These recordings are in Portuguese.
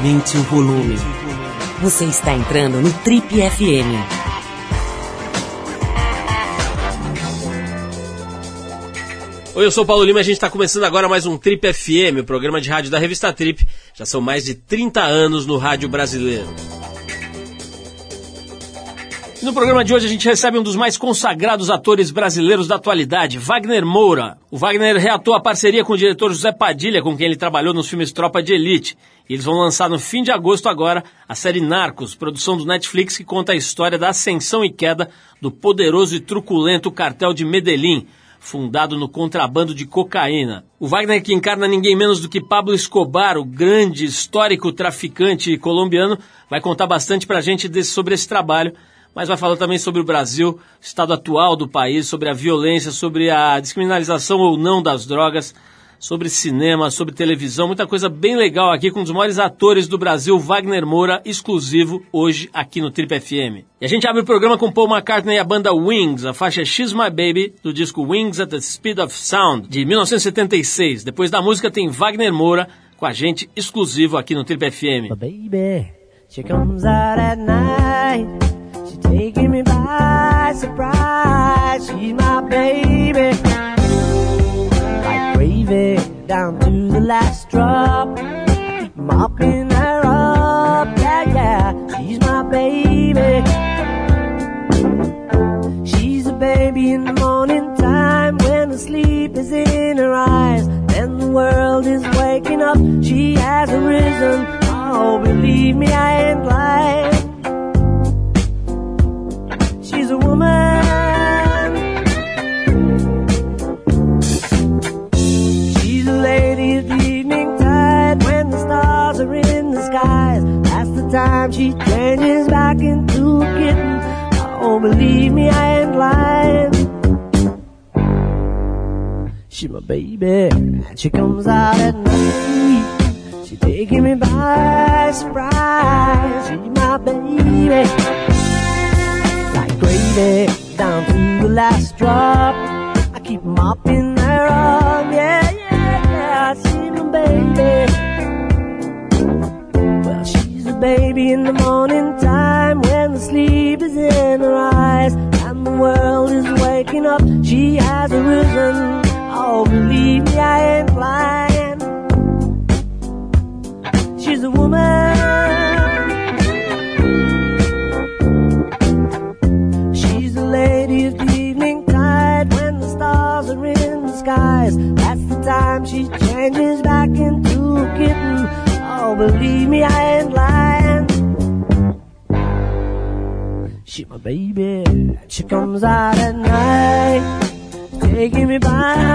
Aumente o volume. Você está entrando no Trip FM. Oi, eu sou o Paulo Lima e a gente está começando agora mais um Trip FM, o programa de rádio da revista Trip. Já são mais de 30 anos no rádio brasileiro. E no programa de hoje a gente recebe um dos mais consagrados atores brasileiros da atualidade, Wagner Moura. O Wagner reatou a parceria com o diretor José Padilha, com quem ele trabalhou nos filmes Tropa de Elite. E eles vão lançar no fim de agosto agora a série Narcos, produção do Netflix que conta a história da ascensão e queda do poderoso e truculento cartel de Medellín, fundado no contrabando de cocaína. O Wagner, que encarna ninguém menos do que Pablo Escobar, o grande histórico traficante colombiano, vai contar bastante pra gente desse, sobre esse trabalho mas vai falar também sobre o Brasil, o estado atual do país, sobre a violência, sobre a descriminalização ou não das drogas, sobre cinema, sobre televisão, muita coisa bem legal aqui com um dos maiores atores do Brasil, Wagner Moura, exclusivo hoje aqui no Trip FM. E a gente abre o programa com Paul McCartney e a banda Wings, a faixa She's My Baby, do disco Wings at the Speed of Sound, de 1976. Depois da música tem Wagner Moura com a gente exclusivo aqui no Trip FM. baby, she comes out at night. Taking me by surprise. She's my baby, like gravy down to the last drop. mopping her up, yeah, yeah. She's my baby. She's a baby in the morning time when the sleep is in her eyes. Then the world is waking up. She has arisen. Oh, believe me, I baby, she comes out at night.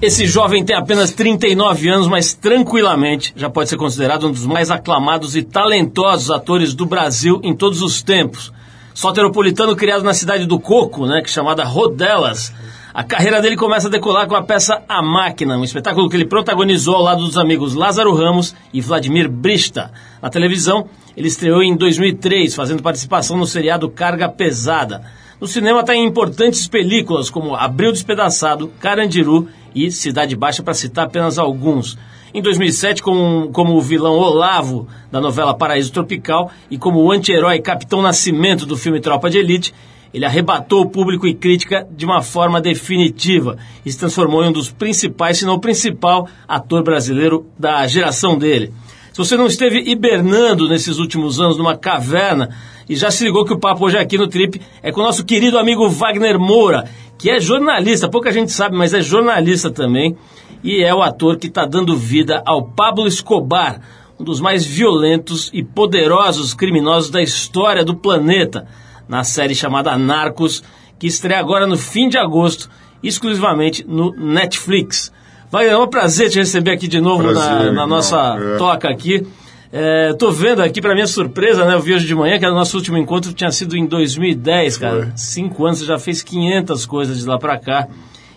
Esse jovem tem apenas 39 anos, mas tranquilamente já pode ser considerado um dos mais aclamados e talentosos atores do Brasil em todos os tempos. Soteropolitano criado na cidade do Coco, né, que é chamada Rodelas. A carreira dele começa a decolar com a peça A Máquina, um espetáculo que ele protagonizou ao lado dos amigos Lázaro Ramos e Vladimir Brista. Na televisão, ele estreou em 2003, fazendo participação no seriado Carga Pesada. No cinema está em importantes películas como Abril Despedaçado, Carandiru e Cidade Baixa, para citar apenas alguns. Em 2007, como, como o vilão Olavo, da novela Paraíso Tropical, e como o anti-herói Capitão Nascimento do filme Tropa de Elite, ele arrebatou o público e crítica de uma forma definitiva e se transformou em um dos principais, se não o principal, ator brasileiro da geração dele. Se você não esteve hibernando nesses últimos anos numa caverna e já se ligou que o papo hoje aqui no Trip é com o nosso querido amigo Wagner Moura, que é jornalista, pouca gente sabe, mas é jornalista também, e é o ator que está dando vida ao Pablo Escobar, um dos mais violentos e poderosos criminosos da história do planeta. Na série chamada Narcos, que estreia agora no fim de agosto, exclusivamente no Netflix. Vai, é um prazer te receber aqui de novo Prazer, na, na nossa é. toca aqui. É, tô vendo aqui, para minha surpresa, né? Eu vi hoje de manhã que o nosso último encontro tinha sido em 2010, cara. Foi. Cinco anos, você já fez 500 coisas de lá pra cá.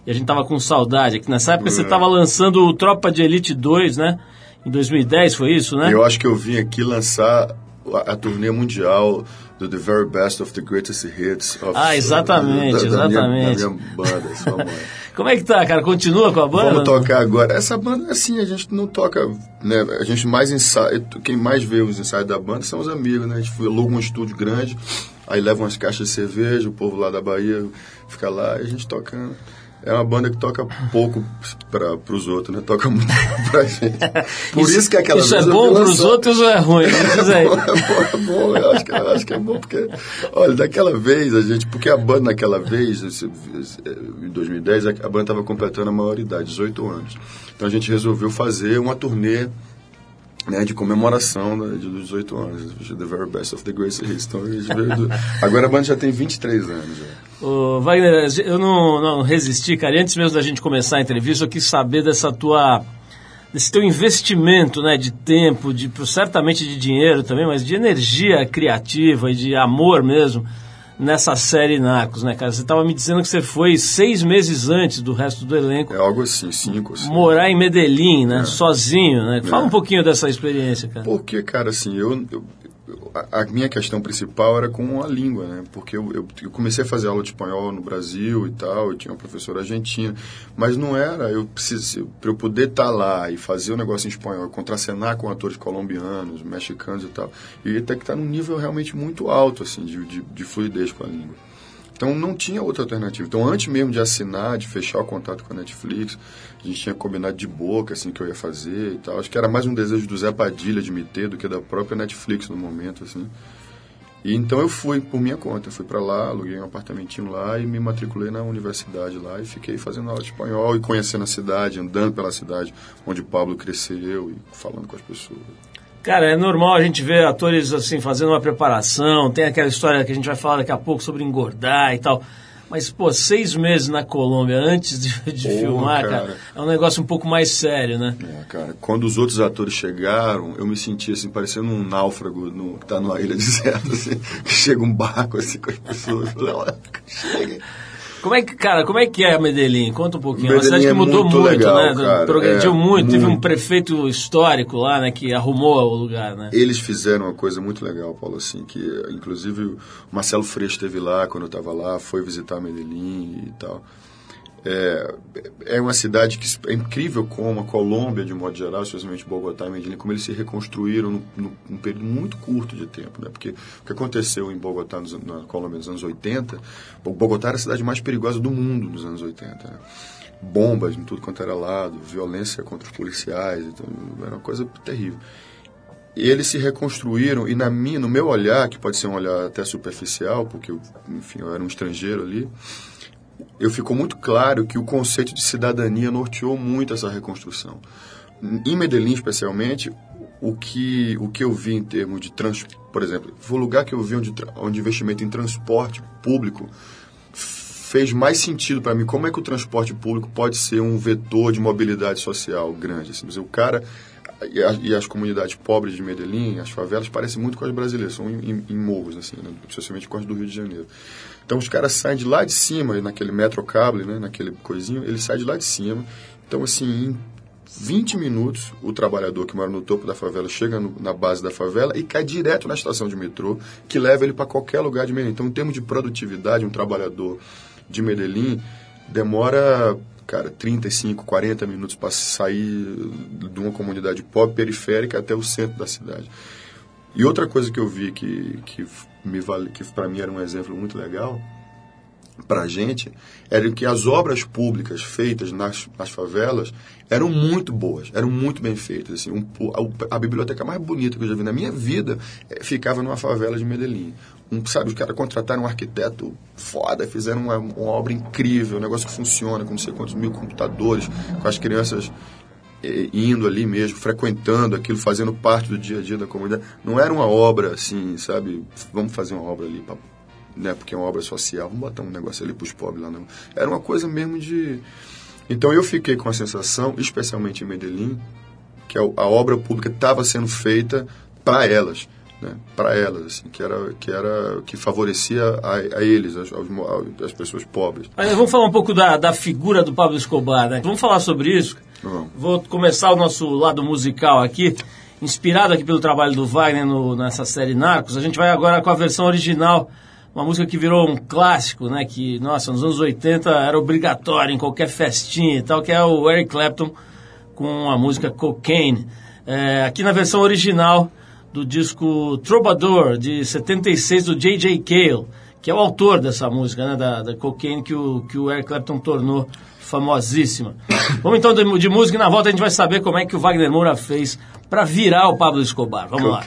E a gente tava com saudade. Que nessa época você É. tava lançando o Tropa de Elite 2, né? Em 2010, foi isso, né? Eu acho que eu vim aqui lançar a, a turnê mundial do The Very Best of the Greatest Hits. Of, Ah, exatamente, da, da exatamente. Minha, da minha banda, mãe. Como é que tá, cara? Continua com a banda? Vamos tocar agora. Essa banda, assim, a gente não toca, né? A gente mais ensaia, quem mais vê os ensaios da banda são os amigos, né? A gente aluga um estúdio grande, aí leva umas caixas de cerveja, o povo lá da Bahia fica lá e a gente toca. É uma banda que toca pouco para os outros, né? Toca muito pra gente. Por isso, que aquela Isso é bom pros lançar- outros ou é ruim? Diz aí. é bom, é bom, eu acho que, eu acho que é bom, porque, olha, daquela vez a gente, porque a banda naquela vez, em 2010, a a banda estava completando a maioridade, 18 anos. Então a gente resolveu fazer uma turnê né, de comemoração né, dos 18 anos, The Very Best of the Greatest Hits. Então, agora a banda já tem 23 anos. Já. Ô, Wagner, eu não, não resisti, cara. E antes mesmo da gente começar a entrevista, eu quis saber dessa tua. desse teu investimento, né? De tempo, de, certamente de dinheiro também, mas de energia criativa e de amor mesmo nessa série Narcos, né, cara? Você estava me dizendo que você foi seis meses antes do resto do elenco É algo assim, cinco, assim. morar em Medellín, né? Sozinho, né? Fala É. um pouquinho dessa experiência, cara. Porque, cara, assim, eu, eu- a, a minha questão principal era com a língua, né? Porque eu, eu, eu comecei a fazer aula de espanhol no Brasil e tal, eu tinha uma professora argentina, mas não era, eu precisei, para eu poder estar lá e fazer o negócio em espanhol, contracenar com atores colombianos, mexicanos e tal, eu ia ter que estar num nível realmente muito alto, assim, de, de, de fluidez com a língua. Então não tinha outra alternativa. Então antes mesmo de assinar, de fechar o contato com a Netflix, a gente tinha combinado de boca assim que eu ia fazer e tal. Acho que era mais um desejo do Zé Padilha de me ter do que da própria Netflix no momento assim. E então eu fui por minha conta, fui para lá, aluguei um apartamentinho lá e me matriculei na universidade lá e fiquei fazendo aula de espanhol e conhecendo a cidade, andando pela cidade onde o Pablo cresceu e falando com as pessoas. Cara, é normal a gente ver atores assim fazendo uma preparação, tem aquela história que a gente vai falar daqui a pouco sobre engordar e tal. Mas, pô, seis meses na Colômbia antes de, de Porra, filmar, cara. cara. é um negócio um pouco mais sério, né? É, cara, quando os outros atores chegaram, eu me senti assim, parecendo um náufrago no, que tá numa ilha deserta, assim, que chega um barco assim com as pessoas. eu falei, "Olha, Chega. Como é que, cara, como é que é Medellín? Conta um pouquinho. É uma Medellín cidade que é mudou muito muito, legal, né? cara. Progrediu É, muito. Teve um prefeito histórico lá, né, que arrumou o lugar, né? Eles fizeram uma coisa muito legal, Paulo, assim, que inclusive o Marcelo Freixo esteve lá quando eu estava lá, foi visitar Medellín e tal. É, é uma cidade que é incrível como a Colômbia, de modo geral, especialmente Bogotá e Medellín, como eles se reconstruíram num período muito curto de tempo. Né? Porque o que aconteceu em Bogotá, nos, na Colômbia nos anos 80, Bogotá era a cidade mais perigosa do mundo nos anos 80. Né? Bombas em tudo quanto era lado, violência contra os policiais, então, era uma coisa terrível eles se reconstruíram e na minha, no meu olhar, que pode ser um olhar até superficial, porque enfim, eu era um estrangeiro ali, eu ficou muito claro que o conceito de cidadania norteou muito essa reconstrução. Em Medellín, especialmente, o que, o que eu vi em termos de trans, por exemplo, foi o lugar que eu vi onde, onde investimento em transporte público fez mais sentido para mim. Como é que o transporte público pode ser um vetor de mobilidade social grande? Assim, dizer, o cara e, a- e as comunidades pobres de Medellín, as favelas, parecem muito com as brasileiras, são em- em morros, assim, né? especialmente com as do Rio de Janeiro. Então os caras saem de lá de cima, naquele metrocable, né? naquele coisinho, eles saem de lá de cima. Então, assim, em 20 minutos, o trabalhador que mora no topo da favela chega no- na base da favela e cai direto na estação de metrô, que leva ele para qualquer lugar de Medellín. Então, em termos de produtividade, um trabalhador de Medellín demora, cara, 35, 40 minutos para sair de uma comunidade pobre periférica até o centro da cidade. E outra coisa que eu vi que, que me vale, que para mim era um exemplo muito legal para a gente era que as obras públicas feitas nas, nas favelas eram muito boas, eram muito bem feitas. Assim, um, a, a biblioteca mais bonita que eu já vi na minha vida eh, ficava numa favela de Medellín. Um, sabe, os caras contrataram um arquiteto foda, fizeram uma, uma obra incrível, um negócio que funciona com não sei quantos mil computadores, com as crianças indo ali mesmo, frequentando aquilo, fazendo parte do dia a dia da comunidade. Não era uma obra assim, sabe? Vamos fazer uma obra ali para né? Porque é uma obra social, vamos botar um negócio ali pros pobres lá, não. Era uma coisa mesmo de... Então eu fiquei com a sensação, especialmente em Medellín, que a, a obra pública estava sendo feita para elas, né? Para elas, assim, que era que era que favorecia a, a eles, as, mo- as pessoas pobres. Vamos falar um pouco da, da figura do Pablo Escobar, né? Vamos falar sobre isso. Vou começar o nosso lado musical aqui, inspirado aqui pelo trabalho do Wagner no- nessa série Narcos. A gente vai agora com a versão original, uma música que virou um clássico, né? Que, nossa, nos anos 80 era obrigatório em qualquer festinha e tal, que é o Eric Clapton com a música Cocaine. É, aqui na versão original do disco Troubadour, de 76, do J.J. Cale, que é o autor dessa música, né, da, da Cocaine, que o, que o Eric Clapton tornou famosíssima. Vamos então de, de música e na volta a gente vai saber como é que o Wagner Moura fez para virar o Pablo Escobar. Vamos lá.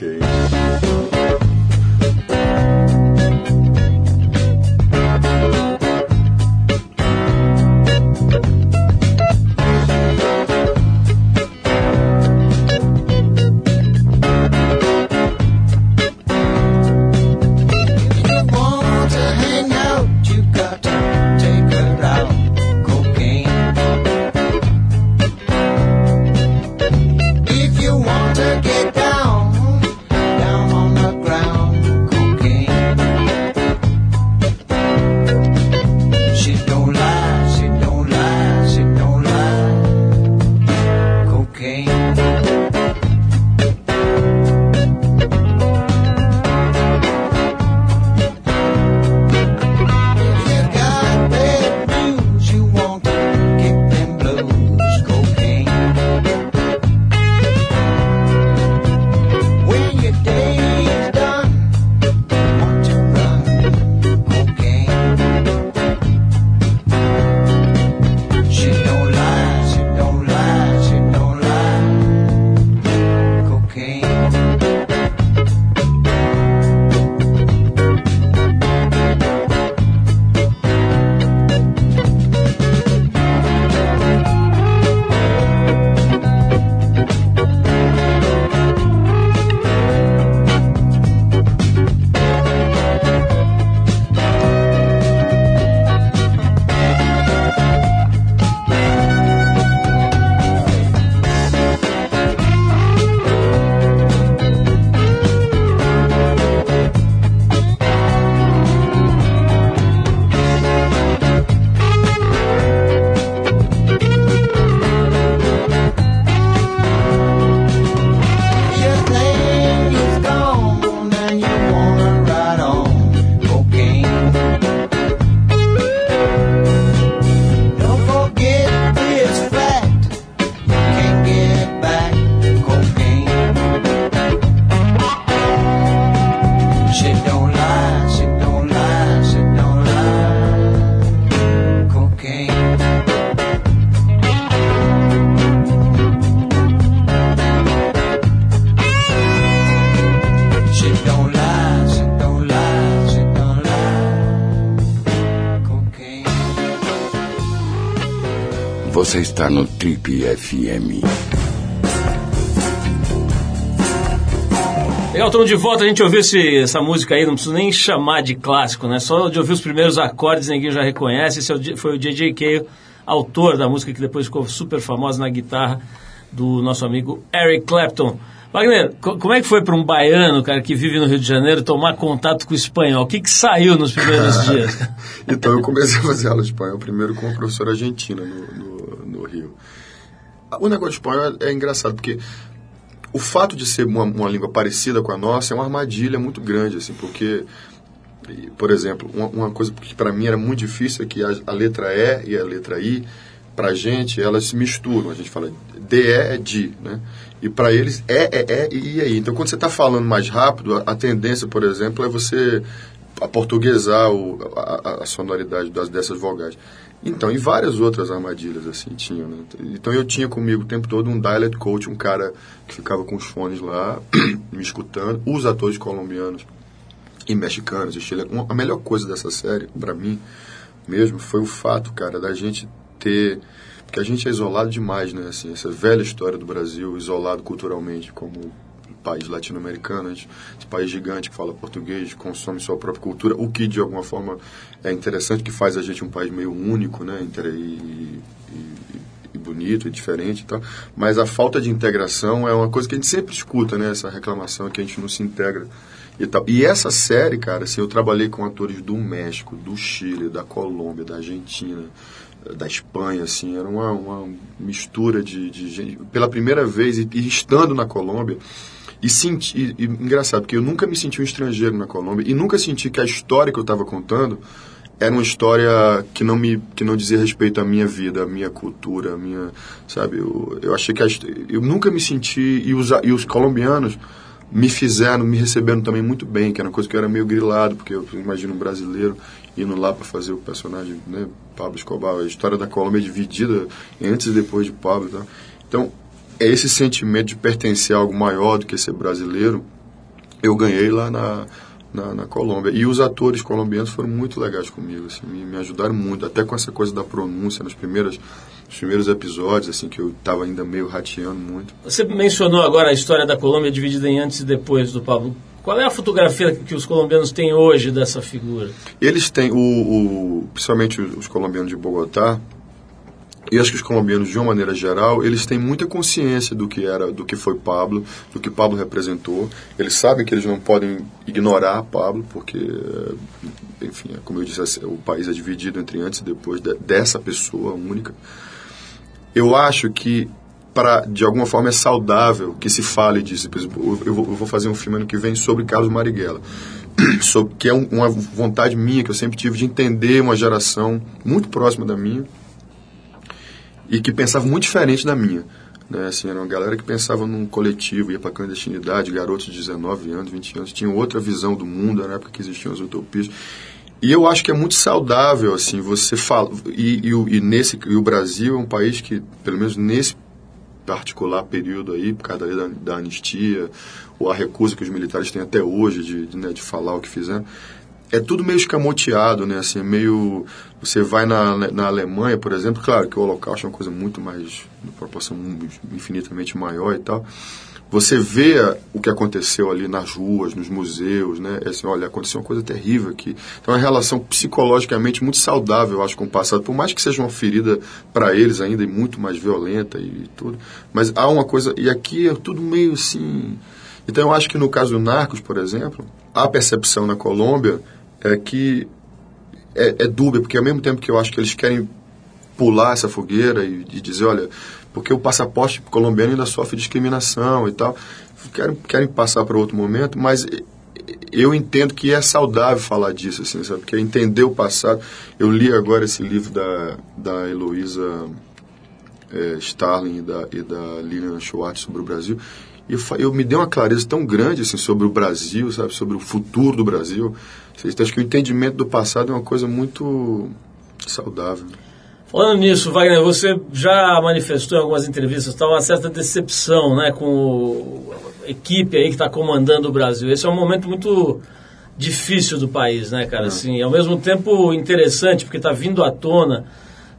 Você está no Trip FM. Legal, estamos de volta. A gente ouviu esse- essa música aí, não preciso nem chamar de clássico, né? Só de ouvir os primeiros acordes, ninguém já reconhece. Esse é foi o J.J. Cale, autor da música que depois ficou super famosa na guitarra do nosso amigo Eric Clapton. Wagner, co- como é que foi para um baiano, cara, que vive no Rio de Janeiro, tomar contato com o espanhol? O que, que saiu nos primeiros dias? Então eu comecei a fazer aula de espanhol primeiro com uma professora argentina no, no. O negócio de espanhol é engraçado, porque o fato de ser uma, uma língua parecida com a nossa é uma armadilha muito grande, assim, porque, e, por exemplo, uma, uma coisa que para mim era muito difícil é que a, a letra E e a letra I, pra gente, elas se misturam. A gente fala DE é de, né? E para eles é, é, é e I é I. Então, quando você está falando mais rápido, a, a tendência, por exemplo, é você aportuguesar o, a, a- sonoridade das, dessas vogais. Então, e várias outras armadilhas assim tinham, né? Então eu tinha comigo o tempo todo um dialect coach, um cara que ficava com os fones lá, me escutando, os atores colombianos e mexicanos, e chilenos. A melhor coisa dessa série, pra mim mesmo, foi o fato, cara, da gente ter... Porque a gente é isolado demais, né? Assim, essa velha história do Brasil, isolado culturalmente, como país latino-americano, esse país gigante que fala português, consome sua própria cultura, o que de alguma forma é interessante, que faz a gente um país meio único, né? E, e- e bonito e diferente e tal. Mas a falta de integração é uma coisa que a gente sempre escuta, né? Essa reclamação que a gente não se integra e tal. E essa série, cara, assim, eu trabalhei com atores do México, do Chile, da Colômbia, da Argentina, da Espanha, assim, era uma, uma mistura de, de gente. Pela primeira vez, e, e estando na Colômbia, e senti, e, e engraçado, porque eu nunca me senti um estrangeiro na Colômbia, e nunca senti que a história que eu estava contando era uma história que não me que não dizia respeito à minha vida, à minha cultura, à minha, sabe? Eu, eu achei que a, eu nunca me senti e os, e os colombianos me fizeram, me receberam também muito bem, que era uma coisa que eu era meio grilado, porque eu imagino um brasileiro indo lá para fazer o personagem, né, Pablo Escobar, a história da Colômbia é dividida antes e depois de Pablo, tal. Então, é esse sentimento de pertencer a algo maior do que ser brasileiro, eu ganhei lá na, na, na Colômbia. E os atores colombianos foram muito legais comigo, assim, me, me ajudaram muito, até com essa coisa da pronúncia nos primeiros, nos primeiros episódios, assim, que eu estava ainda meio rateando muito. Você mencionou agora a história da Colômbia dividida em antes e depois do Pablo. Qual é a fotografia que os colombianos têm hoje dessa figura? Eles têm, o, o- principalmente os, os colombianos de Bogotá, e acho que os colombianos, de uma maneira geral, eles têm muita consciência do que era, do que foi Pablo, do que Pablo representou. Eles sabem que eles não podem ignorar Pablo, porque, eh, enfim, é como eu disse, o país é dividido entre antes e depois de- dessa pessoa única. Eu acho que para de alguma forma é saudável que se fale disso. Eu- eu vou, eu fazer um filme ano que vem sobre Carlos Marighella, sobre, que é um- uma vontade minha que eu sempre tive de entender uma geração muito próxima da minha e que pensava muito diferente da minha. Né? Assim, era uma galera que pensava num coletivo, ia para clandestinidade, garotos de 19 anos, 20 anos, tinham outra visão do mundo, na época que existiam as utopias. E eu acho que é muito saudável, assim, você fala. E, e, e nesse, e o Brasil é um país que, pelo menos nesse particular período aí, por causa da, da anistia, ou a recusa que os militares têm até hoje de, de, né, de falar o que fizeram, é tudo meio escamoteado, né? Assim, é meio. Você vai na, na Alemanha, por exemplo, claro que o Holocausto é uma coisa muito mais. de proporção infinitamente maior e tal. Você vê o que aconteceu ali nas ruas, nos museus, né? É assim, olha, aconteceu uma coisa terrível aqui. Então, é uma relação psicologicamente muito saudável, eu acho, com o passado. Por mais que seja uma ferida para eles ainda e muito mais violenta e tudo. Mas há uma coisa. E aqui é tudo meio assim. Então, eu acho que no caso do Narcos, por exemplo, a percepção na Colômbia é que é, é dúbia, porque ao mesmo tempo que eu acho que eles querem pular essa fogueira e, e dizer, olha, porque o passaporte colombiano ainda sofre discriminação e tal, querem, querem passar para outro momento, mas eu entendo que é saudável falar disso, assim, sabe? Porque entender o passado. Eu li agora esse livro da, da Heloísa é, Starling e da, e da Lilian Schwartz sobre o Brasil. E eu, eu me dei uma clareza tão grande assim, sobre o Brasil, sabe? Sobre o futuro do Brasil. Acho que o entendimento do passado é uma coisa muito saudável. Falando nisso, Wagner, você já manifestou em algumas entrevistas tá, uma certa decepção né, com a equipe aí que está comandando o Brasil. Esse é um momento muito difícil do país, né, cara? Assim, ao mesmo tempo interessante, porque está vindo à tona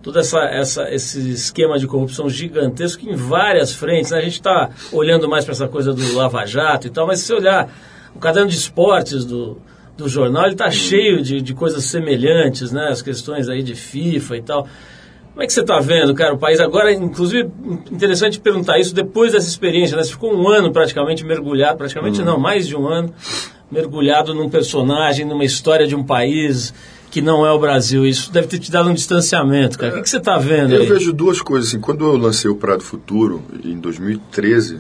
todo essa, essa, esse esquema de corrupção gigantesco em várias frentes. né? A gente está olhando mais para essa coisa do Lava Jato e tal, mas se você olhar o caderno de esportes do, do jornal, ele está cheio de, de coisas semelhantes, né? As questões aí de FIFA e tal. Como é que você está vendo, cara, o país agora, inclusive, interessante perguntar isso depois dessa experiência, né? Você ficou um ano praticamente mergulhado, praticamente não, mais de um ano, mergulhado num personagem, numa história de um país que não é o Brasil. Isso deve ter te dado um distanciamento, cara. O que, que você está vendo Eu aí? vejo duas coisas. Assim, quando eu lancei o Prado Futuro, em 2013,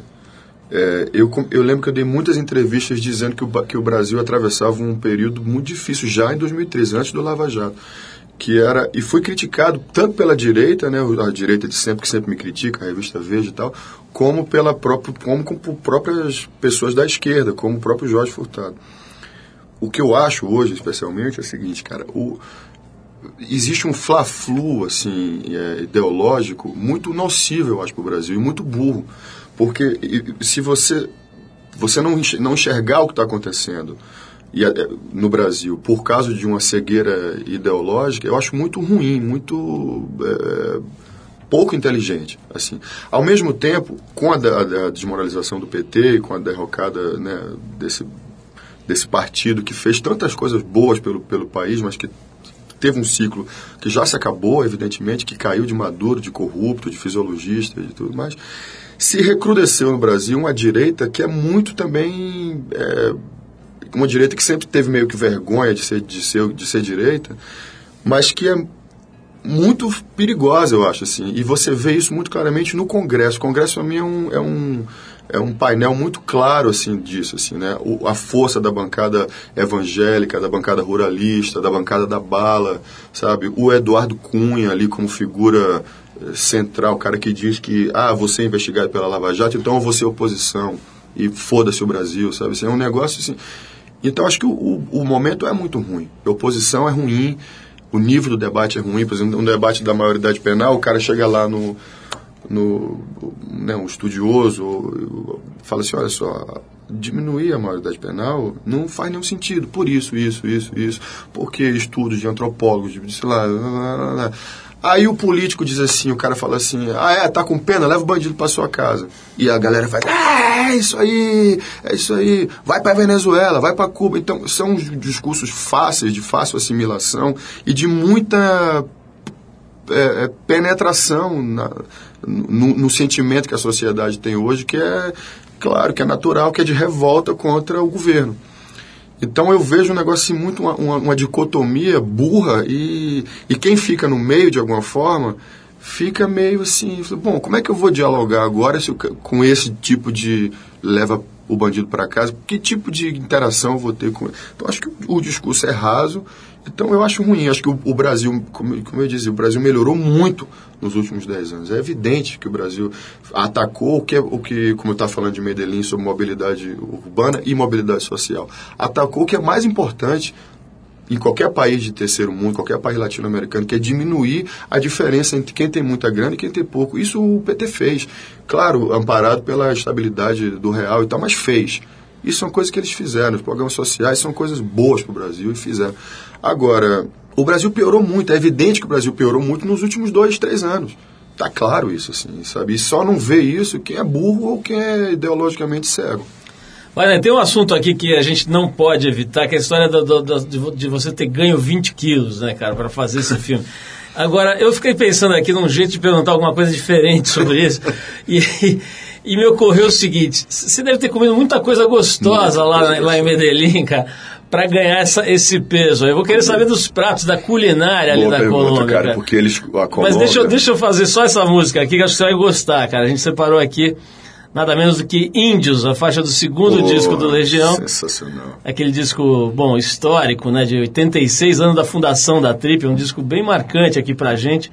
é, eu, eu lembro que eu dei muitas entrevistas dizendo que o, que o Brasil atravessava um período muito difícil já em 2013, antes do Lava Jato. Que era, e foi criticado tanto pela direita, né, a direita de sempre, que sempre me critica, a revista Veja e tal, como, pela própria, como com por próprias pessoas da esquerda, como o próprio Jorge Furtado. O que eu acho hoje, especialmente, é o seguinte, cara, o, existe um fla-flu assim, é, ideológico muito nocivo, eu acho, para o Brasil, e muito burro. Porque se você, você não, não enxergar o que está acontecendo e, é, no Brasil por causa de uma cegueira ideológica, eu acho muito ruim, muito. é, pouco inteligente. assim. Ao mesmo tempo, com a, da- a desmoralização do PT, e com a derrocada né, desse, desse partido que fez tantas coisas boas pelo, pelo país, mas que teve um ciclo que já se acabou, evidentemente, que caiu de maduro, de corrupto, de fisiologista, de tudo mais, se recrudesceu no Brasil uma direita que é muito também é, uma direita que sempre teve meio que vergonha de ser, de ser, de ser direita, mas que é muito perigosa, eu acho, assim. E você vê isso muito claramente no Congresso. O Congresso, para mim, é um, é um, é um painel muito claro, assim, disso, assim, né? O, a força da bancada evangélica, da bancada ruralista, da bancada da bala, sabe? O Eduardo Cunha ali como figura eh, central, o cara que diz que, ah, você é investigado pela Lava Jato, então eu vou ser oposição. E foda-se o Brasil, sabe? Assim, é um negócio, assim... Então, acho que o, o, o momento é muito ruim. A oposição é ruim, o nível do debate é ruim. Por exemplo, um debate da maioridade penal, o cara chega lá no, no né, um estudioso, fala assim, olha só, diminuir a maioridade penal não faz nenhum sentido. Por isso, isso, isso, isso. Porque estudos de antropólogos, de, sei lá, lá, lá, lá. Aí o político diz assim, o cara fala assim, ah é, tá com pena, leva o bandido pra sua casa. E a galera faz, ah, é isso aí, é isso aí, vai pra Venezuela, vai pra Cuba. Então, são discursos fáceis, de fácil assimilação e de muita é, é, penetração na- no, no sentimento que a sociedade tem hoje, que é, claro, que é natural, que é de revolta contra o governo. Então eu vejo um negócio assim, muito uma, uma, uma dicotomia burra e, e quem fica no meio de alguma forma fica meio assim, bom, como é que eu vou dialogar agora se eu com esse tipo de leva o bandido para casa? Que tipo de interação eu vou ter com ele? Então acho que o discurso é raso, então eu acho ruim. Acho que o, o Brasil, como, como eu dizia, o Brasil melhorou muito nos últimos 10 anos. É evidente que o Brasil atacou o que, o que como eu estava falando de Medellín sobre mobilidade urbana e mobilidade social, atacou o que é mais importante em qualquer país de terceiro mundo, qualquer país latino-americano, que é diminuir a diferença entre quem tem muita grana e quem tem pouco. Isso o PT fez. Claro, amparado pela estabilidade do real e tal, mas fez. Isso são coisas que eles fizeram. Os programas sociais são coisas boas para o Brasil e fizeram. Agora, o Brasil piorou muito. É evidente que o Brasil piorou muito nos últimos dois, três anos. Tá claro isso, assim, sabe? E só não vê isso quem é burro ou quem é ideologicamente cego. Olha, tem um assunto aqui que a gente não pode evitar, que é a história do- do- do- de vo- de você ter ganho 20 quilos, né, cara, para fazer esse filme. Agora, eu fiquei pensando aqui num jeito de perguntar alguma coisa diferente sobre isso, e, e me ocorreu o seguinte: você deve ter comido muita coisa gostosa lá, lá em Medellín, cara, para ganhar essa, esse peso. Eu vou querer saber dos pratos da culinária ali Boa da pergunta, Colômbia. cara, cara. porque eles. A Mas Colômbia, deixa eu, deixa eu fazer só essa música aqui que acho que você vai gostar, cara. A gente separou aqui nada menos do que Índios, a faixa do segundo disco do Legião. Sensacional. Aquele disco, bom, histórico, né, de 86 anos da fundação da Trip, um disco bem marcante aqui pra gente,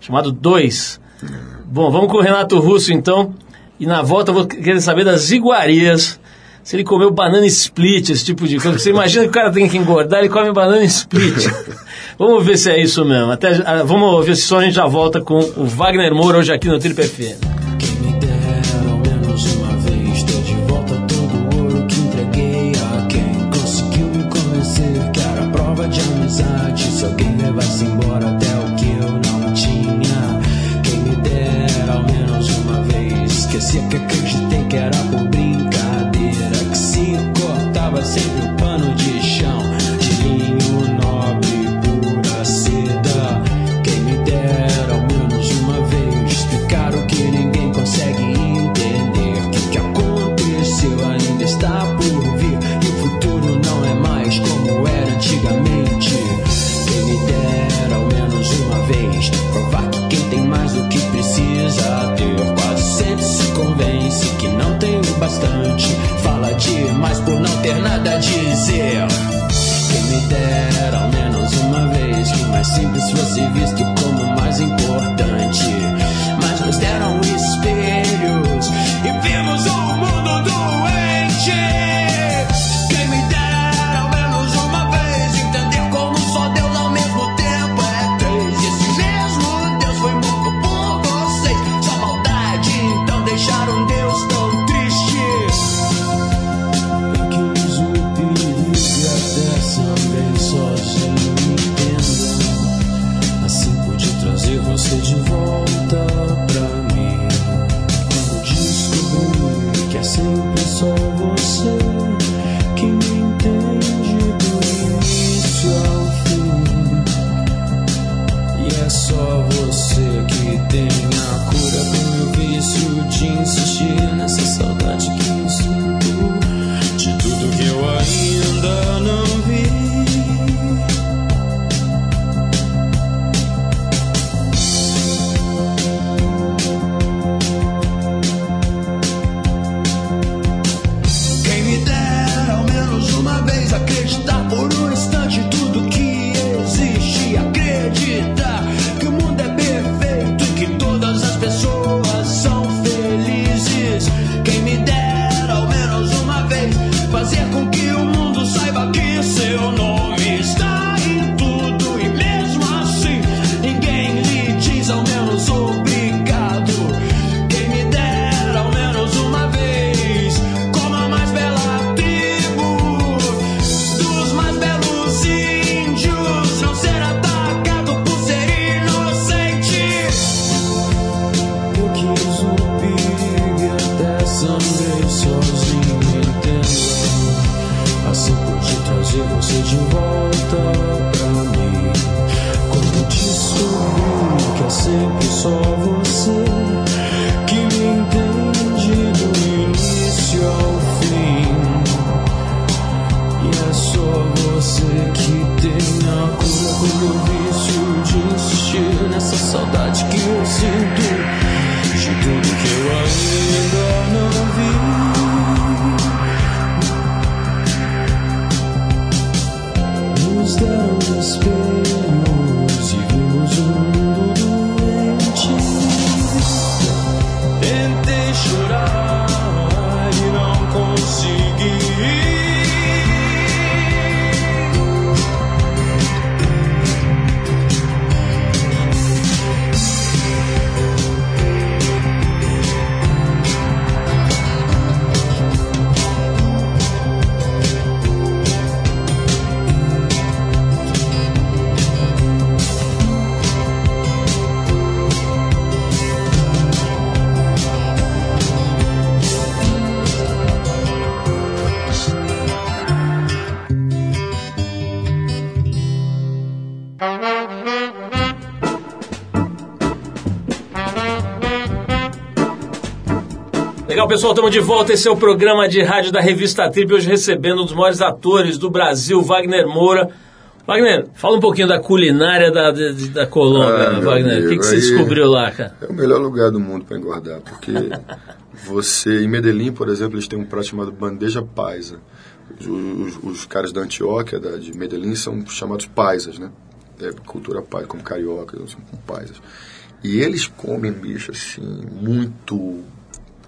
chamado Dois. Bom, vamos com o Renato Russo então, e na volta eu vou querer saber das iguarias, se ele comeu banana split, esse tipo de coisa. Você imagina que o cara tem que engordar, ele come banana split. vamos ver se é isso mesmo. Até, ah, vamos ouvir esse som, a gente já volta com o Wagner Moura hoje aqui no Trip FM. Quem me dera ao menos simples fosse visto só você que tem a cura pro meu vício de insistir. Pessoal, estamos de volta. Esse é o programa de rádio da revista Trip. Hoje recebendo um dos maiores atores do Brasil, Wagner Moura. Wagner, fala um pouquinho da culinária da, da, da Colômbia, Ah, Wagner. O que, que você descobriu lá, cara? É o melhor lugar do mundo para engordar, porque você, em Medellín, por exemplo, eles têm um prato chamado bandeja paisa. Os, os- os caras da Antioquia, da, de Medellín, são chamados paisas, né? É cultura paisa, como carioca, são paisas. E eles comem, bicho, assim, muito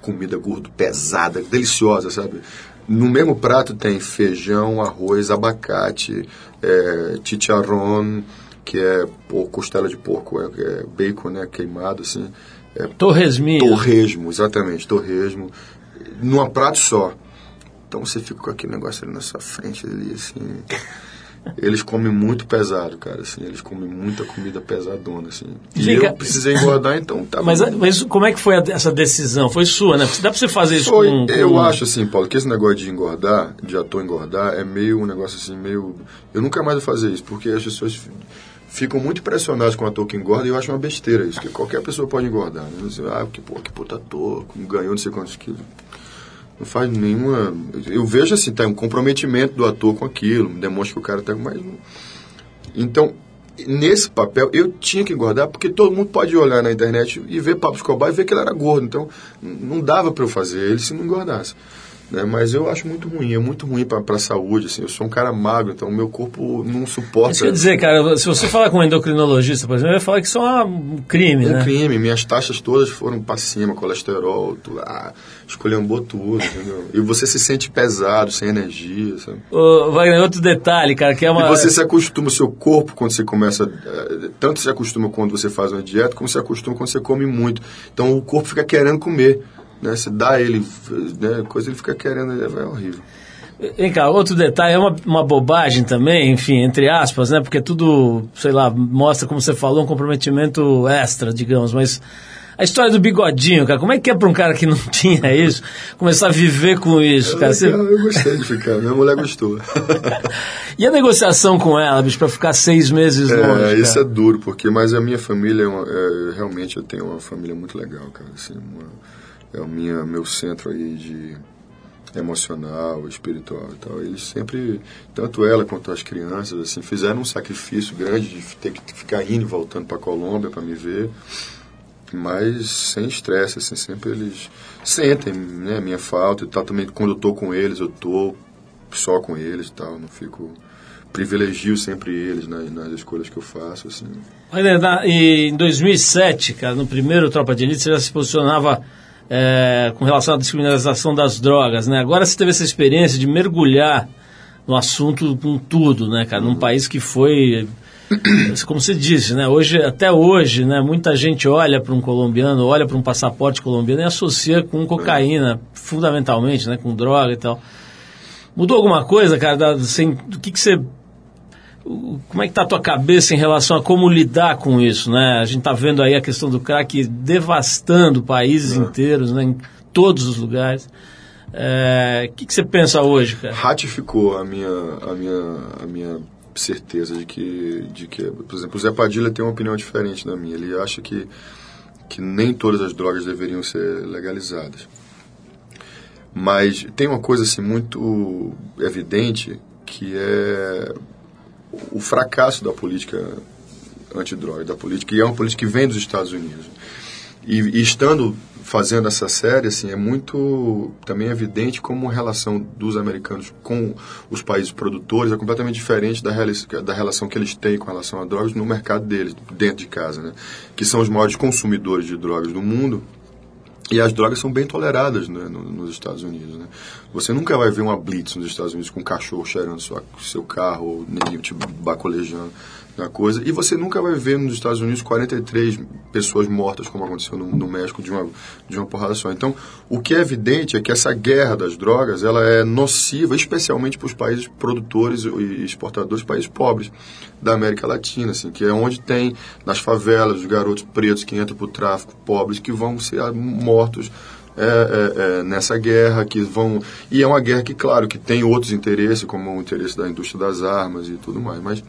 comida gordo, pesada, deliciosa, sabe? No mesmo prato tem feijão, arroz, abacate, é, chicharrón, que é pô, costela de porco, é, é bacon, né, queimado, assim. É, Torresminho. torresmo, exatamente, torresmo, num prato só. Então você fica com aquele negócio ali na sua frente ali, assim. Eles comem muito pesado, cara, assim, eles comem muita comida pesadona, assim. E cá. eu precisei engordar, então tá Mas, mas como é que foi a- essa decisão? Foi sua, né? Dá pra você fazer isso Foi, com, com... eu acho assim, Paulo, que esse negócio de engordar, de ator engordar, é meio um negócio assim, meio. Eu nunca mais vou fazer isso, porque as pessoas fi- ficam muito impressionadas com o ator que engorda e eu acho uma besteira isso, que qualquer pessoa pode engordar. Né? Ah, que, pô, que puta ator, ganhou não sei quantos quilos. Não faz nenhuma. Eu vejo assim, tá um comprometimento do ator com aquilo, demonstra que o cara tá mais. Então, nesse papel, eu tinha que engordar, porque todo mundo pode olhar na internet e ver Pablo Escobar e ver que ele era gordo. Então, não dava para eu fazer ele se não engordasse. Né? Mas eu acho muito ruim, é muito ruim para a saúde. Assim. Eu sou um cara magro, então o meu corpo não suporta. Isso quer dizer, cara, se você falar com um endocrinologista, por exemplo, ele vai falar que isso é um crime, um né? crime, minhas taxas todas foram para cima, colesterol, tu, ah, escolheu tudo, entendeu? E você se sente pesado, sem energia, sabe? Ô, Wagner, outro detalhe, cara, que é uma... E você se acostuma, o seu corpo, quando você começa. eh, Tanto se acostuma quando você faz uma dieta, como se acostuma quando você come muito. Então o corpo fica querendo comer. Né? Você dá ele, né? coisa ele fica querendo, é horrível. Vem cá, outro detalhe, é uma, uma bobagem também, enfim, entre aspas, né? Porque tudo, sei lá, mostra, como você falou, um comprometimento extra, digamos, mas a história do bigodinho, cara, como é que é pra um cara que não tinha isso, começar a viver com isso, cara? Você- Eu gostei de ficar, minha mulher gostou. E a negociação com ela, bicho, pra ficar seis meses longe, É, isso é duro, porque mas a minha família, é uma- é, realmente eu tenho uma família muito legal, cara. Assim, uma- é o minha, meu centro aí de emocional, espiritual e tal. Eles sempre, tanto ela quanto as crianças, assim, fizeram um sacrifício grande de ter que ficar indo e voltando para Colômbia para me ver, mas sem estresse, assim, sempre eles sentem, né, minha falta e tal. Também quando eu tô com eles, eu tô só com eles e tal, não fico privilegio sempre eles nas, nas escolhas que eu faço, assim. Na- e em 2007, cara, no primeiro Tropa de Elite, você já se posicionava é, com relação à descriminalização das drogas, né? Agora você teve essa experiência de mergulhar no assunto com tudo, né, cara? Num país que foi como você disse, né? Hoje, até hoje, né? Muita gente olha para um colombiano, olha para um passaporte colombiano e associa com cocaína, fundamentalmente, né? Com droga e tal. Mudou alguma coisa, cara? Da, do que, que você como é que tá a tua cabeça em relação a como lidar com isso, né? A gente tá vendo aí a questão do crack devastando países inteiros, né? Em todos os lugares. É, O que, que você pensa hoje, cara? ratificou a minha, a minha, a minha certeza de que, de que, por exemplo, o Zé Padilha tem uma opinião diferente da minha. Ele acha que, que nem todas as drogas deveriam ser legalizadas. Mas tem uma coisa assim muito evidente que é o fracasso da política antidroga, da política, e é uma política que vem dos Estados Unidos. E, e estando fazendo essa série, assim, é muito também evidente como a relação dos americanos com os países produtores é completamente diferente da, da relação que eles têm com relação a drogas no mercado deles, dentro de casa, né? Que são os maiores consumidores de drogas do mundo. E as drogas são bem toleradas né, no- nos Estados Unidos. Né? Você nunca vai ver uma blitz nos Estados Unidos com um cachorro cheirando sua, seu carro ou ninguém te bacolejando na coisa. E você nunca vai ver nos Estados Unidos 43 pessoas mortas, como aconteceu no, no México, de uma, de uma porrada só. Então, o que é evidente é que essa guerra das drogas ela é nociva, especialmente para os países produtores e exportadores, países pobres da América Latina, assim, que é onde tem nas favelas os garotos pretos que entram para o tráfico, pobres, que vão ser mortos é, é, é, nessa guerra, que vão. E é uma guerra que, claro, que tem outros interesses, como o interesse da indústria das armas e tudo mais, mas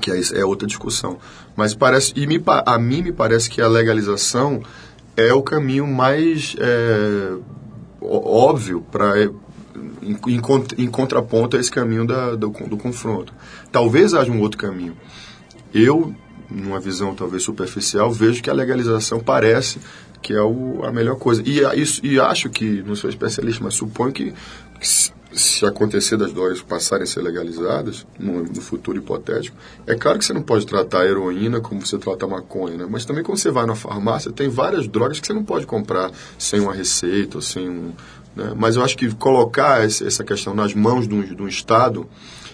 que é, é outra discussão. Mas parece, e me, a mim me parece que a legalização é o caminho mais é, óbvio para em, em em contraponto a esse caminho da, do, do confronto. Talvez haja um outro caminho. Eu, numa visão talvez superficial, vejo que a legalização parece que é o, a melhor coisa. E, isso, e acho que, não sou especialista, mas suponho que, que se- acontecer das drogas passarem a ser legalizadas, no, no futuro hipotético, é claro que você não pode tratar a heroína como você trata a maconha, né? mas também quando você vai na farmácia, tem várias drogas que você não pode comprar sem uma receita, sem um. Né? Mas eu acho que colocar essa questão nas mãos de um, de um Estado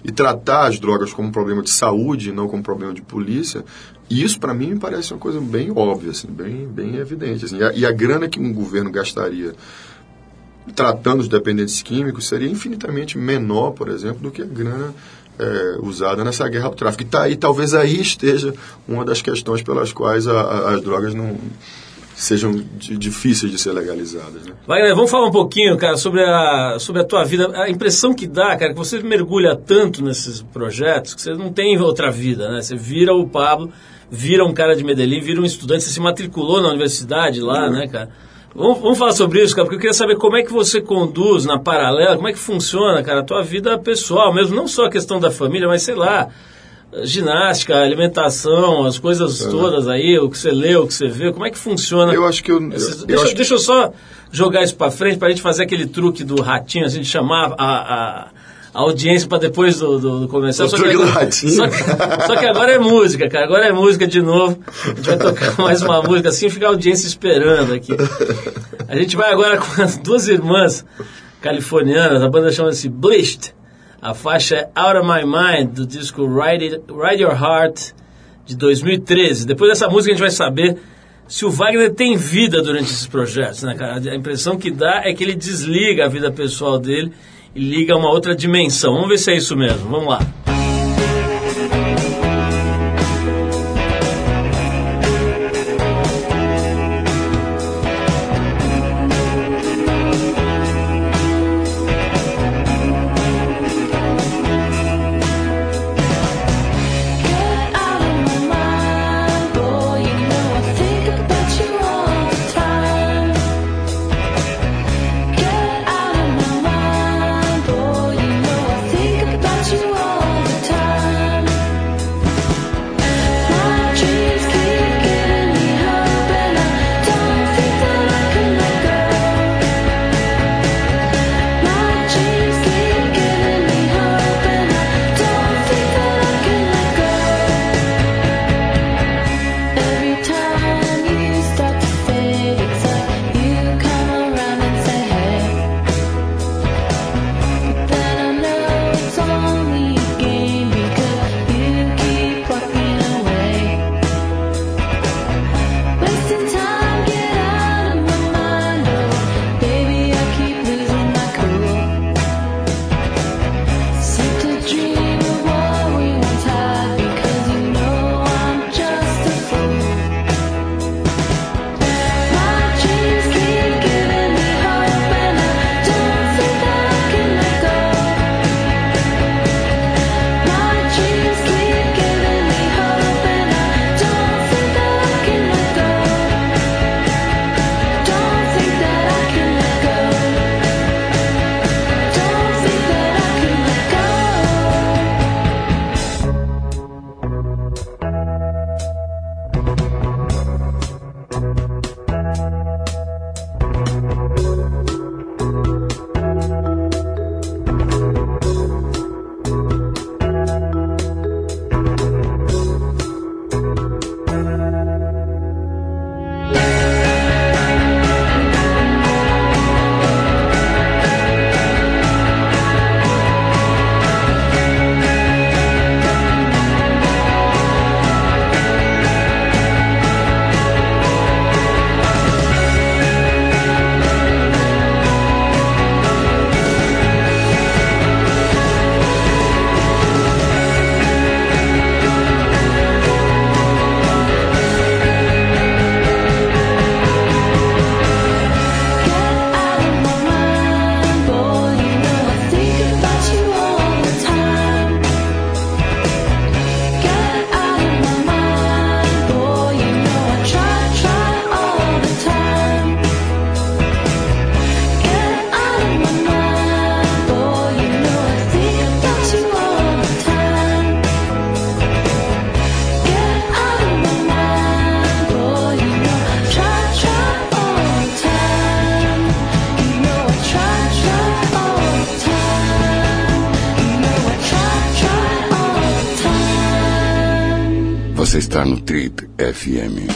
e tratar as drogas como um problema de saúde não como um problema de polícia, isso para mim me parece uma coisa bem óbvia, assim, bem, bem evidente. Assim. E, a, e a grana que um governo gastaria tratando os dependentes químicos seria infinitamente menor, por exemplo, do que a grana é, usada nessa guerra ao tráfico. E, tá, e talvez aí esteja uma das questões pelas quais a- a- as drogas não sejam di- difíceis de ser legalizadas. Né? Wagner, vamos falar um pouquinho, cara, sobre a, sobre a tua vida. A impressão que dá, cara, que você mergulha tanto nesses projetos que você não tem outra vida, né? Você vira o Pablo, vira um cara de Medellín, vira um estudante, você se matriculou na universidade lá, né, cara? Vamos, vamos falar sobre isso, cara, porque eu queria saber como é que você conduz na paralela, como é que funciona, cara, a tua vida pessoal mesmo, não só a questão da família, mas sei lá, ginástica, alimentação, as coisas todas aí, o que você lê, o que você vê, como é que funciona? Eu acho que eu, Esses- eu deixa, acho deixa eu só jogar isso pra frente pra gente fazer aquele truque do ratinho, assim, de chamar a, a, a audiência pra depois do, do, do comercial. Só que, agora, só, que, só que agora é música, cara. Agora é música de novo. A gente vai tocar mais uma música assim fica a audiência esperando aqui. A gente vai agora com as duas irmãs californianas, a banda chama-se Bleached. A faixa é Out of My Mind, do disco Ride, It- Ride Your Heart, de 2013. Depois dessa música a gente vai saber se o Wagner tem vida durante esses projetos, né, cara? A impressão que dá é que ele desliga a vida pessoal dele e liga a uma outra dimensão. Vamos ver se é isso mesmo. Vamos lá. FM.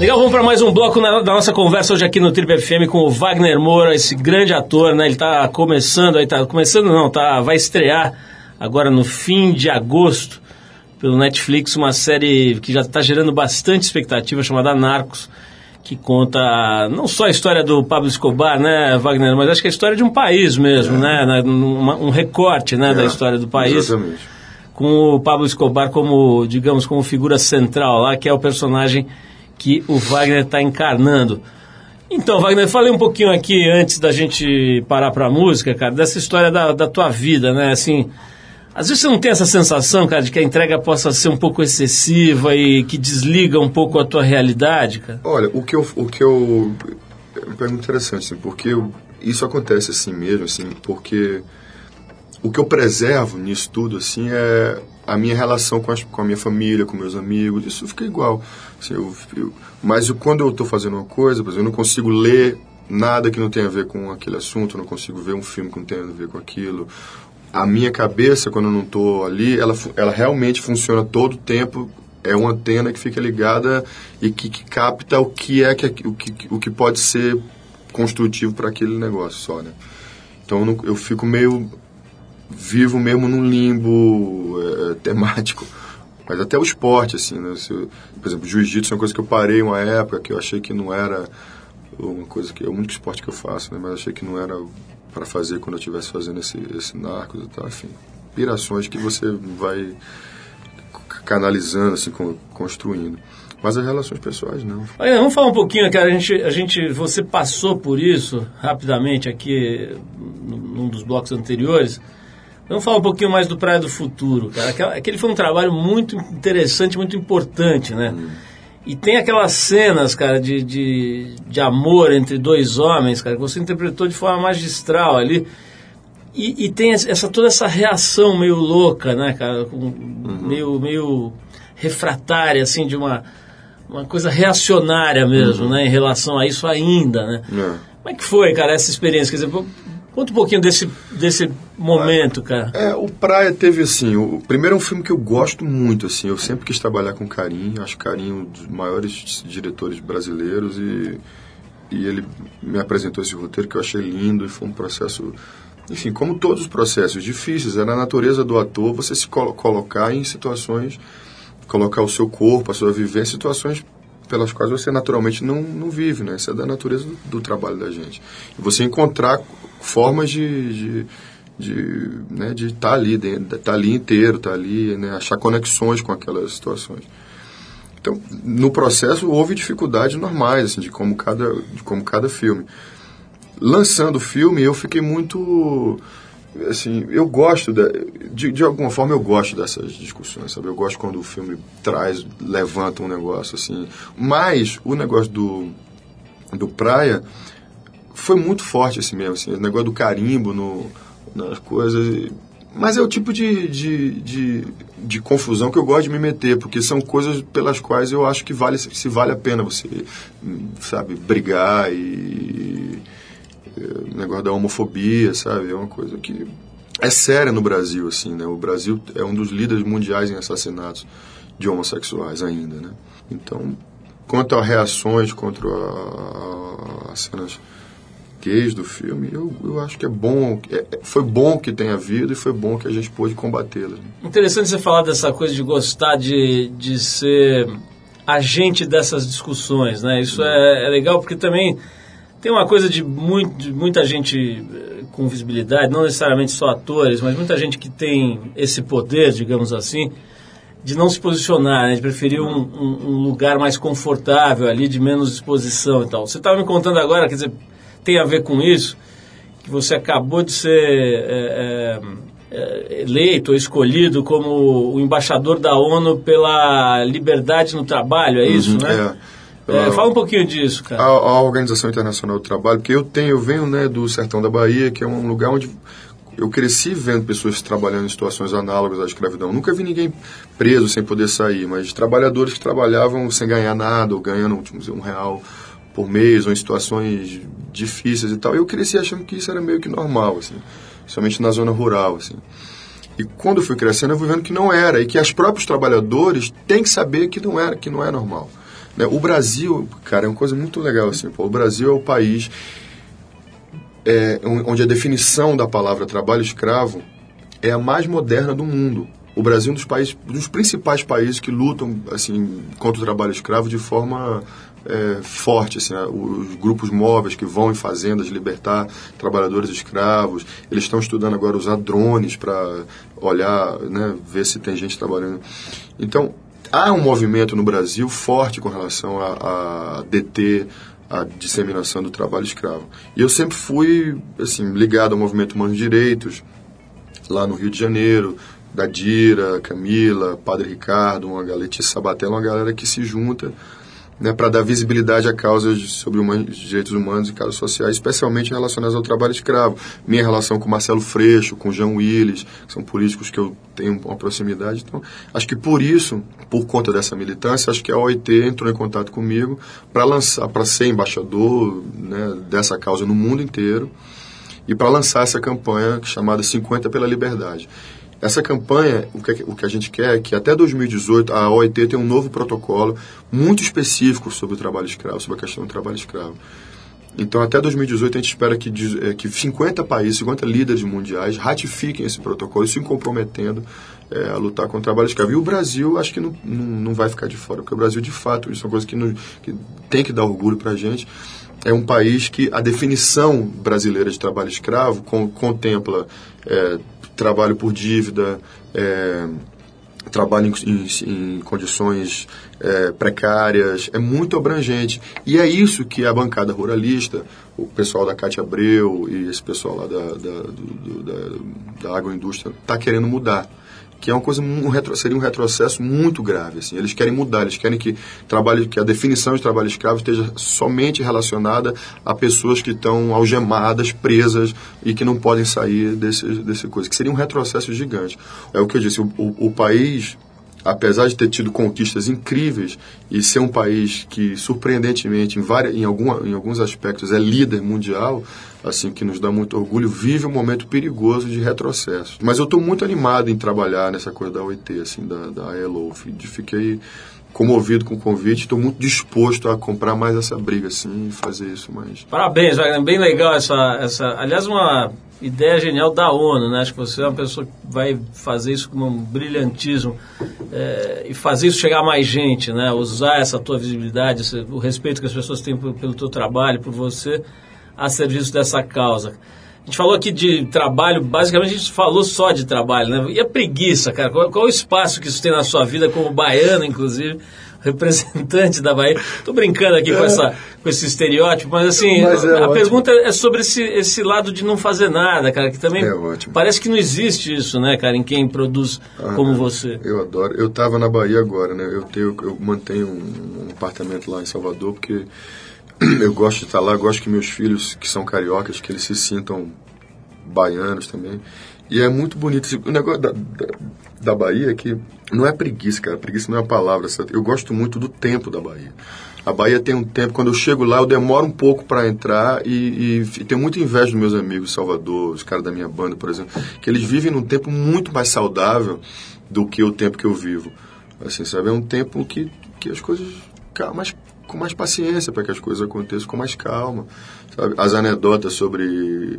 Legal, vamos para mais um bloco na- da nossa conversa hoje aqui no Trip FM com o Wagner Moura, esse grande ator, né? Ele tá começando, aí tá começando não, tá, vai estrear agora no fim de agosto pelo Netflix uma série que já está gerando bastante expectativa chamada Narcos, que conta não só a história do Pablo Escobar, né, Wagner, mas acho que é a história de um país mesmo, né? na- numa- um recorte, né, da É, história do país Exatamente. com o Pablo Escobar como, digamos, como figura central lá, que é o personagem que o Wagner está encarnando. Então, Wagner, falei um pouquinho aqui antes da gente parar para a música, cara, dessa história da, da tua vida, né? Assim, às vezes você não tem essa sensação, cara, de que a entrega possa ser um pouco excessiva e que desliga um pouco a tua realidade, cara? Olha, o que eu. O que eu é pergunta interessante, assim, porque isso acontece assim mesmo, assim, porque o que eu preservo nisso tudo, assim, é a minha relação com, as- com a minha família, com meus amigos, isso fica igual. Assim, eu- eu- mas eu- quando eu estou fazendo uma coisa, por exemplo, eu não consigo ler nada que não tenha a ver com aquele assunto, eu não consigo ver um filme que não tenha a ver com aquilo. A minha cabeça, quando eu não estou ali, ela, ela realmente funciona todo o tempo. É uma antena que fica ligada e que, que capta o que é que, o que, o que pode ser construtivo para aquele negócio só, né? Então eu, eu fico meio vivo mesmo num limbo é, temático. Mas até o esporte, assim, né? Se por exemplo, jiu-jitsu é uma coisa que eu parei uma época que eu achei que não era uma coisa que é o único esporte que eu faço, né? Mas achei que não era para fazer quando eu estivesse fazendo esse, esse narcos e tal, enfim. Pirações que você vai canalizando, assim, con- construindo. Mas as relações pessoais, não. Olha, vamos falar um pouquinho, cara. A gente, a gente, você passou por isso rapidamente aqui num dos blocos anteriores. Vamos falar um pouquinho mais do Praia do Futuro, cara. Aquele foi um trabalho muito interessante, muito importante, né? E tem aquelas cenas, cara, de, de, de amor entre dois homens, cara, que você interpretou de forma magistral ali. E, e tem essa, toda essa reação meio louca, né, cara? com- Meio, meio refratária, assim, de uma, uma coisa reacionária mesmo, né? Em relação a isso ainda, né? É. Como é que foi, cara, essa experiência? Quer dizer, conta um pouquinho desse, desse momento, cara. É, o Praia teve assim, o primeiro é um filme que eu gosto muito, assim, eu sempre quis trabalhar com Carim, acho Carim um dos maiores diretores brasileiros e, e ele me apresentou esse roteiro que eu achei lindo e foi um processo, enfim, como todos os processos difíceis, é na natureza do ator você se colo- colocar em situações, colocar o seu corpo, a sua vivência em situações pelas quais você naturalmente não, não vive, né? Isso é da natureza do, do trabalho da gente. E você encontrar formas de, de, de né, de estar ali dentro, estar ali inteiro, estar ali, né, achar conexões com aquelas situações. Então, no processo houve dificuldades normais, assim, de como cada, de como cada filme. Lançando o filme, eu fiquei muito assim, eu gosto de, de alguma forma eu gosto dessas discussões, sabe? Eu gosto quando o filme traz, levanta um negócio assim. Mas o negócio do do Praia foi muito forte assim mesmo, assim, o negócio do carimbo no, nas coisas. Mas é o tipo de, de, de, de confusão que eu gosto de me meter, porque são coisas pelas quais eu acho que vale, se vale a pena você, sabe, brigar e. O negócio da homofobia, sabe? É uma coisa que é séria no Brasil, assim, né? O Brasil é um dos líderes mundiais em assassinatos de homossexuais ainda, né? Então, quanto a reações contra as cenas do filme, eu, eu acho que é bom, é- é- foi bom que tenha havido e foi bom que a gente pôde combatê-las. né? Interessante você falar dessa coisa de gostar de, de ser agente dessas discussões, né? Isso é, é legal porque também tem uma coisa de, muito, de muita gente eh, com visibilidade, não necessariamente só atores, mas muita gente que tem esse poder, digamos assim, de não se posicionar, né? de preferir um, um- um lugar mais confortável ali, de menos exposição e tal. Você estava me contando agora, quer dizer, tem a ver com isso, que você acabou de ser é, é, é, eleito ou escolhido como o embaixador da ONU pela liberdade no trabalho, é isso, né? É. É, fala um pouquinho disso, a, cara. a Organização Internacional do Trabalho, porque eu tenho, eu venho né, do sertão da Bahia, que é um lugar onde eu cresci vendo pessoas trabalhando em situações análogas à escravidão. Nunca vi ninguém preso sem poder sair, mas trabalhadores que trabalhavam sem ganhar nada, ou ganhando um real por mês ou em situações difíceis e tal. Eu cresci achando que isso era meio que normal, assim, somente na zona rural, assim. E quando eu fui crescendo, eu fui vendo que não era e que os próprios trabalhadores têm que saber que não era, que não é normal. né? O Brasil, cara, é uma coisa muito legal assim. Pô, o Brasil é o país é, on- onde a definição da palavra trabalho escravo é a mais moderna do mundo. O Brasil é um dos, países, um dos principais países que lutam assim contra o trabalho escravo de forma é, forte. Assim, né? Os grupos móveis que vão em fazendas libertar trabalhadores escravos. Eles estão estudando agora usar drones para olhar, né, ver se tem gente trabalhando. Então, há um movimento no Brasil forte com relação a, a deter a disseminação do trabalho escravo. E eu sempre fui assim ligado ao movimento Humanos Direitos, lá no Rio de Janeiro, da Dira, Camila, Padre Ricardo, uma galera, Sabatella, uma galera que se junta né, para dar visibilidade a causas sobre direitos humanos e causas sociais, especialmente relacionadas ao trabalho escravo. Minha relação com Marcelo Freixo, com João Willis, que são políticos que eu tenho uma proximidade. Então, acho que por isso, por conta dessa militância, acho que a OIT entrou em contato comigo para lançar, para ser embaixador né, dessa causa no mundo inteiro e para lançar essa campanha chamada 50 pela Liberdade. Essa campanha, o que, o que a gente quer é que até 2018 a OIT tenha um novo protocolo muito específico sobre o trabalho escravo, sobre a questão do trabalho escravo. Então, até 2018, a gente espera que, eh, que 50 países, 50 líderes mundiais ratifiquem esse protocolo, se comprometendo eh, a lutar contra o trabalho escravo. E o Brasil, acho que não, não, não vai ficar de fora, porque o Brasil, de fato, isso é uma coisa que, nos- que tem que dar orgulho para a gente. É um país que a definição brasileira de trabalho escravo con- contempla eh, trabalho por dívida, eh, trabalho em, em- em condições é, precárias, é muito abrangente. E é isso que a bancada ruralista, o pessoal da Cátia Abreu e esse pessoal lá da, da, do- do- da, da agroindústria está querendo mudar. Que é uma coisa, um retro- seria um retrocesso muito grave. Assim. Eles querem mudar, eles querem que, trabalho, que a definição de trabalho escravo esteja somente relacionada a pessoas que estão algemadas, presas e que não podem sair desse, desse coisa. Que seria um retrocesso gigante. É o que eu disse, o, o, o país apesar de ter tido conquistas incríveis e ser um país que surpreendentemente em, várias, em, alguma, em alguns aspectos é líder mundial, assim que nos dá muito orgulho, vive um momento perigoso de retrocesso. Mas eu estou muito animado em trabalhar nessa coisa da OIT, assim, da, da. Fi- Fiquei comovido com o convite, estou muito disposto a comprar mais essa briga, assim, e fazer isso mais. Parabéns, Wagner. Bem legal essa, essa. Aliás, uma ideia genial da ONU, né? Acho que você é uma pessoa que vai fazer isso com um brilhantismo é, e fazer isso chegar a mais gente, né? Usar essa tua visibilidade, esse- o respeito que as pessoas têm por- pelo teu trabalho, por você, a serviço dessa causa. A gente falou aqui de trabalho, basicamente a gente falou só de trabalho, né? E a preguiça, cara? Qual, qual o espaço que isso tem na sua vida como baiano, inclusive? Representante da Bahia. Tô brincando aqui com, essa, com esse estereótipo, mas assim, Mas é a ótimo. pergunta é sobre esse, esse lado de não fazer nada, cara, que também É ótimo. parece que não existe isso, né, cara, em quem produz como você. Eu adoro. Eu estava na Bahia agora, né? Eu, tenho, eu mantenho um, um apartamento lá em Salvador porque eu gosto de estar lá, gosto que meus filhos, que são cariocas, que eles se sintam baianos também. E é muito bonito. esse- O negócio da, da, da Bahia é que não é preguiça, cara. Preguiça não é a palavra. certo? Eu gosto muito do tempo da Bahia. A Bahia tem um tempo, quando eu chego lá, eu demoro um pouco para entrar e, e, e tenho muita inveja dos meus amigos Salvador, os caras da minha banda, por exemplo, que eles vivem num tempo muito mais saudável do que o tempo que eu vivo. Assim, sabe? É um tempo que, que as coisas mais, com mais paciência para que as coisas aconteçam com mais calma. Sabe? As anedotas sobre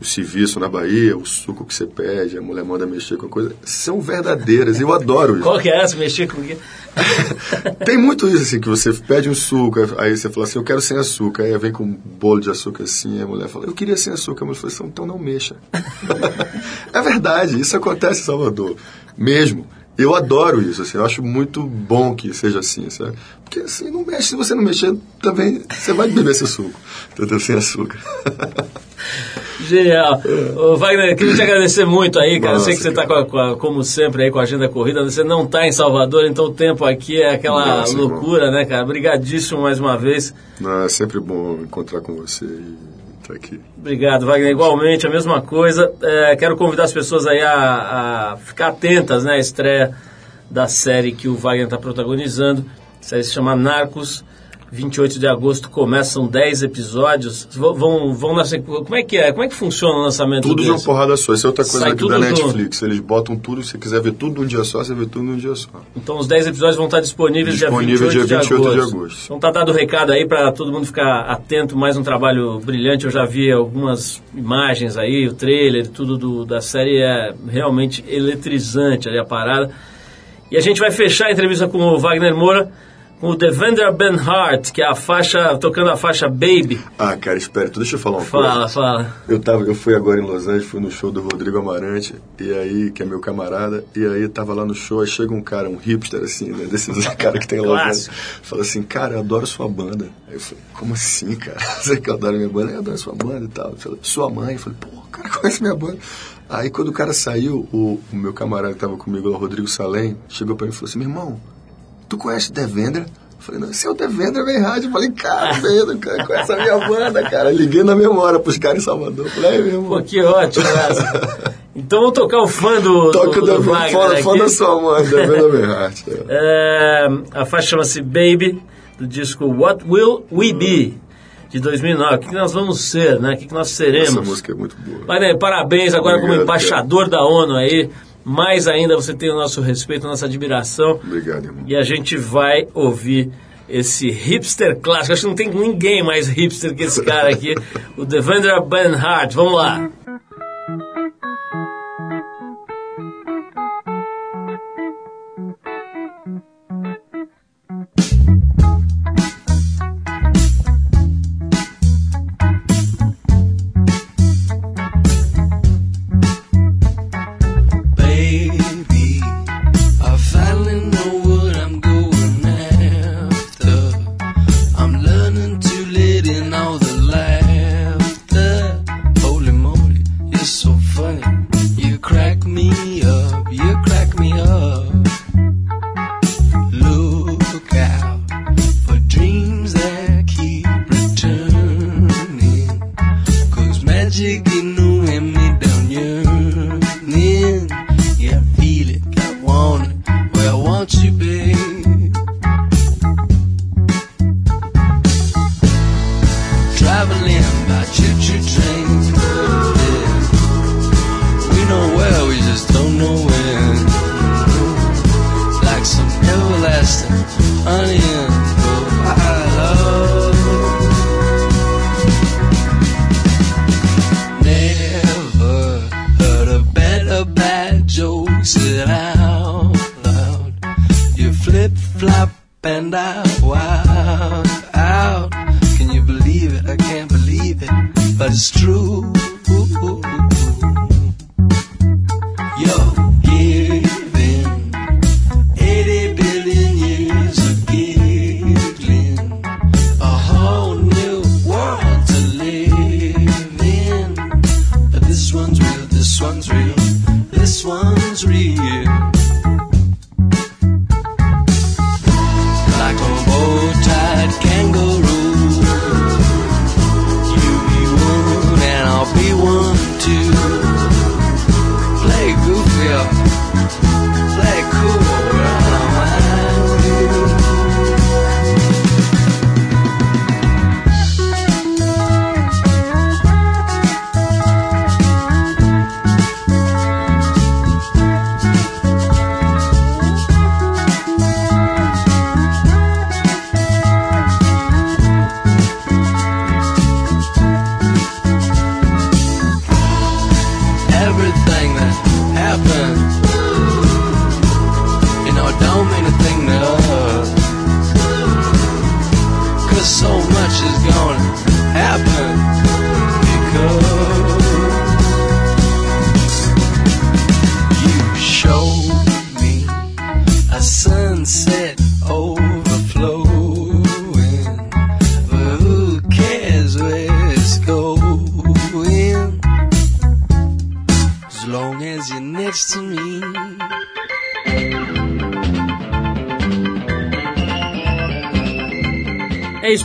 o serviço na Bahia, o suco que você pede, a mulher manda mexer com a coisa, são verdadeiras. Eu adoro isso. Qual que é essa? Mexer com o quê? Tem muito isso, assim, que você pede um suco, aí você fala assim, eu quero sem açúcar. Aí vem com um bolo de açúcar assim, a mulher fala, eu queria sem açúcar. A mulher fala assim, então não mexa. é verdade, isso acontece em Salvador. Mesmo. Eu adoro isso, assim, eu acho muito bom que seja assim, sabe? Porque assim, não mexe, se você não mexer, também você vai beber seu suco, entendeu? Sem açúcar. Genial. Ô, Wagner, queria te agradecer muito aí, cara. Eu sei que Nossa, você está, como sempre, aí com a agenda corrida. Você não está em Salvador, então o tempo aqui é aquela Nossa, loucura, né, cara? Obrigadíssimo mais uma vez. Não, é sempre bom encontrar com você e estar aqui. Obrigado, Wagner. Igualmente, a mesma coisa. É, quero convidar as pessoas aí a, a ficar atentas né, à estreia da série que o Wagner está protagonizando. A série se chama Narcos. 28 de agosto começam 10 episódios. Vão, vão, vão na Como é que é? Como é que funciona o lançamento Tudo de uma desse? porrada só. Isso é outra coisa Sai aqui da do- Netflix. Eles botam tudo, se você quiser ver tudo num dia só, você vê tudo num dia só. Então os 10 episódios vão estar disponíveis Disponível dia 28, dia 28 de, de agosto. agosto. Então tá dado o recado aí para todo mundo ficar atento, mais um trabalho brilhante. Eu já vi algumas imagens aí, o trailer, tudo do- da série é realmente eletrizante ali a parada. E a gente vai fechar a entrevista com o Wagner Moura, o Devendra Benhart, que é a faixa, tocando a faixa Baby. Ah, cara, espera, deixa eu falar uma Fala, coisa. fala. Eu, tava, eu fui agora em Los Angeles, fui no show do Rodrigo Amarante, e aí, que é meu camarada, e aí tava lá no show, aí chega um cara, um hipster assim, né, desses cara que tem em Los Angeles, fala assim, cara, eu adoro sua banda. Aí eu falei, como assim, cara? Você que eu adoro minha banda? Eu adoro sua banda e tal. Eu falei, sua mãe? Eu falei, pô, o cara conhece minha banda. Aí quando o cara saiu, o, o meu camarada que tava comigo o Rodrigo Salem, chegou pra mim e falou assim, meu irmão, tu conhece Devendra? Falei, não, esse é o Devendra. Eu falei, cara, Devendra, cara, conhece a minha banda, cara. Liguei na memória pros caras em Salvador. Falei, meu Pô, irmão. que ótimo, essa. Então vamos tocar o fã do, Toca do, o do Wagner aqui. fala da sua mãe, Devendra Benhart. É. É, a faixa chama-se Baby, do disco What Will We Be, de 2009. O que, que nós vamos ser, né? O que, que nós seremos? Essa música é muito boa. Wagner, parabéns agora como Obrigado, embaixador da ONU aí. Mais ainda você tem o nosso respeito, a nossa admiração. Obrigado, irmão. E a gente vai ouvir esse hipster clássico. Acho que não tem ninguém mais hipster que esse cara aqui, o Devendra Banhart. Vamos lá.